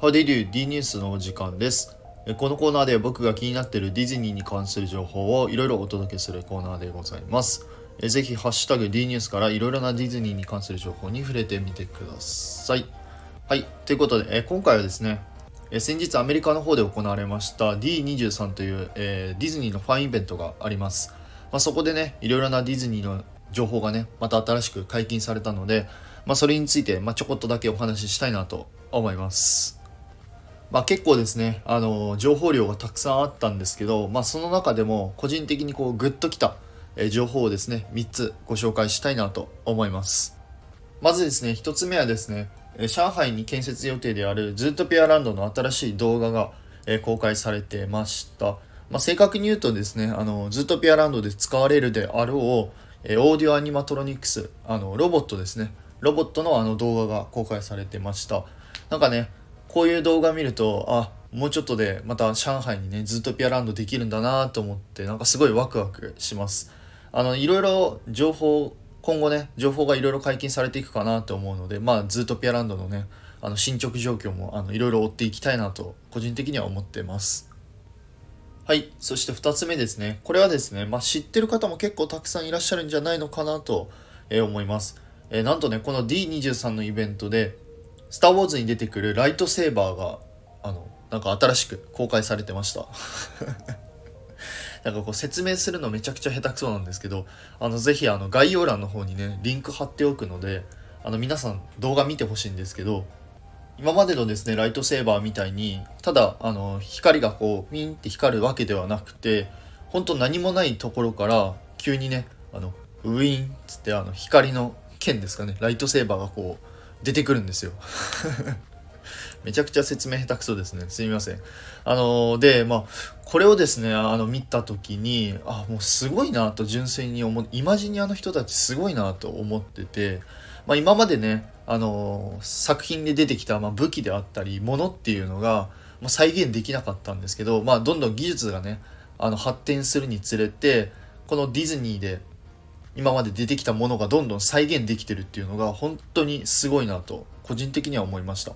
How did you D ニュースのお時間です。このコーナーで僕が気になっているディズニーに関する情報をいろいろお届けするコーナーでございます。ぜひハッシュタグ D ニュースからいろいろなディズニーに関する情報に触れてみてください。はい。ということで、今回はですね、先日アメリカの方で行われました D23 という、えディズニーのファンイベントがあります。まあ、そこでね、いろいろなディズニーの情報がね、また新しく解禁されたので、まあ、それについて、まあ、ちょこっとだけお話ししたいなと思います。まあ、結構ですね、あの情報量がたくさんあったんですけど、まあ、その中でも個人的にこうグッときた、情報をですね3つご紹介したいなと思います。まずですね1つ目はですね上海に建設予定であるズートピアランドの新しい動画が、公開されてました、まあ、正確に言うとですねあのズートピアランドで使われるであろう、オーディオアニマトロニクスあのロボットですね。ロボットのあの動画が公開されてました。なんかねこういう動画見るとあもうちょっとでまた上海にねずっとピアランドできるんだなと思ってなんかすごいワクワクします。あのいろいろ情報今後ね情報がいろいろ解禁されていくかなと思うのでまあずっとピアランドのねあの進捗状況もあのいろいろ追っていきたいなと個人的には思ってます。はいそして2つ目ですね。これはですね、まあ、知ってる方も結構たくさんいらっしゃるんじゃないのかなと、えー思います、えーなんとねこの D23 のイベントで「スター・ウォーズ」に出てくるライトセーバーがあのなんか新しく公開されてました。なんかこう説明するのめちゃくちゃ下手くそなんですけどあのぜひあの概要欄の方にねリンク貼っておくのであの皆さん動画見てほしいんですけど今までのですねライトセーバーみたいにただあの光がこうピンって光るわけではなくて本当何もないところから急にねあのウィンっつってあの光の剣ですかねライトセーバーがこう出てくるんですよ。めちゃくちゃ説明下手くそですね。すみません。あのでまあこれをですねあの見た時にあもうすごいなと純粋に思うイマジニアの人たちすごいなと思ってて、まあ、今までねあの作品で出てきた、まあ、武器であったり物っていうのが、まあ、再現できなかったんですけど、まあ、どんどん技術がねあの発展するにつれてこのディズニーで今まで出てきたものがどんどん再現できてるっていうのが本当にすごいなと個人的には思いました。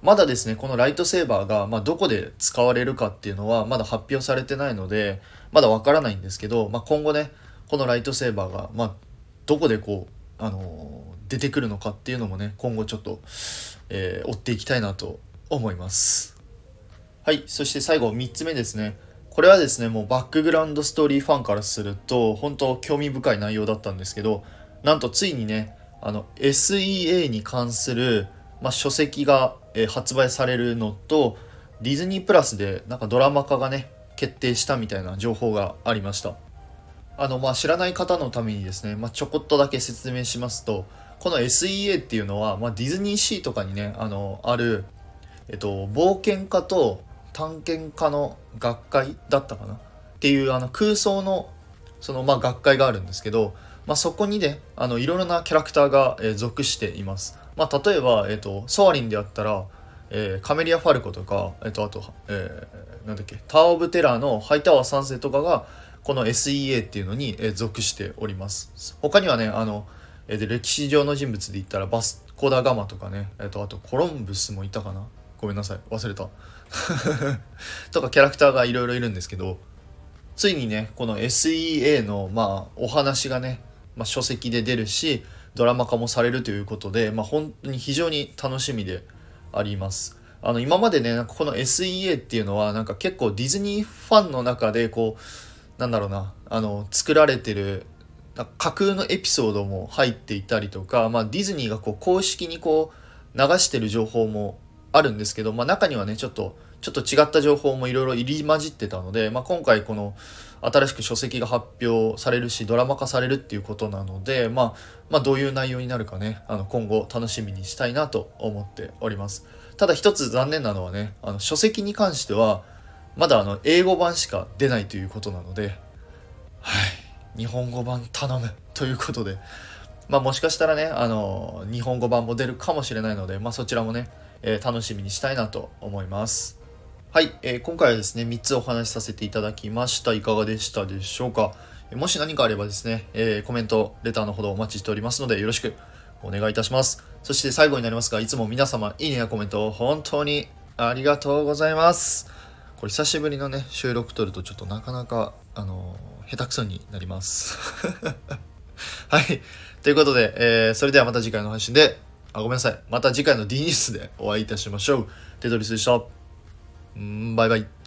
まだですねこのライトセーバーが、まあ、どこで使われるかっていうのはまだ発表されてないのでまだわからないんですけど、まあ、今後ねこのライトセーバーが、まあ、どこでこう、あのー出てくるのかっていうのもね今後ちょっと、えー追っていきたいなと思います。はいそして最後3つ目ですね。これはですねもうバックグラウンドストーリーファンからすると本当興味深い内容だったんですけどなんとついにねあの SEA に関する、まあ、書籍が、えー発売されるのとディズニープラスでなんかドラマ化がね決定したみたいな情報がありました。あのまあ知らない方のためにですね、まあ、ちょこっとだけ説明しますとこの SEA っていうのは、まあ、ディズニーシーとかにねあのある、えっと、冒険家と探検家の学会だったかな？っていうあの空想のその、まあ、学会があるんですけど、まあ、そこにねあのいろいろなキャラクターが、属しています、まあ、例えば、えっと、ソアリンであったら、えーカメリア・ファルコとか、えっと、あと、えーなんだっけタワー・オブ・テラーのハイタワー3世とかがこの SEA っていうのに、えー属しております。他にはねあの、えーで歴史上の人物で言ったらバスコ・ダ・ガマとかね、えっと、あとコロンブスもいたかな。ごめんなさい。忘れた。とかキャラクターがいろいろいるんですけどついにねこの SEA のまあお話がね、まあ、書籍で出るしドラマ化もされるということで、まあ、本当に非常に楽しみであります。あの今までねなんかこの SEA っていうのはなんか結構ディズニーファンの中でこうなんだろうなあの作られてる架空のエピソードも入っていたりとか、まあ、ディズニーがこう公式にこう流してる情報もあるんですけど、まあ、中にはねちょっとちょっと違った情報もいろいろ入り混じってたので、まあ、今回この新しく書籍が発表されるしドラマ化されるっていうことなので、まあ、まあどういう内容になるかねあの今後楽しみにしたいなと思っております。ただ一つ残念なのはねあの書籍に関してはまだあの英語版しか出ないということなのではい日本語版頼む ということでまあもしかしたらねあの日本語版も出るかもしれないので、まあ、そちらもね、え楽しみにしたいなと思いますはい、えー今回はですね、3つお話しさせていただきました。いかがでしたでしょうか？もし何かあればですね、えーコメント、レターのほどお待ちしておりますので、よろしくお願いいたします。そして最後になりますが、いつも皆様、いいねやコメントを本当にありがとうございますこれ久しぶりのね収録撮るとちょっとなかなかあの下手くそになります はいということで、えー、それではまた次回の配信であごめんなさい。また次回の D ニュースでお会いいたしましょう。テトリスでした。んバイバイ。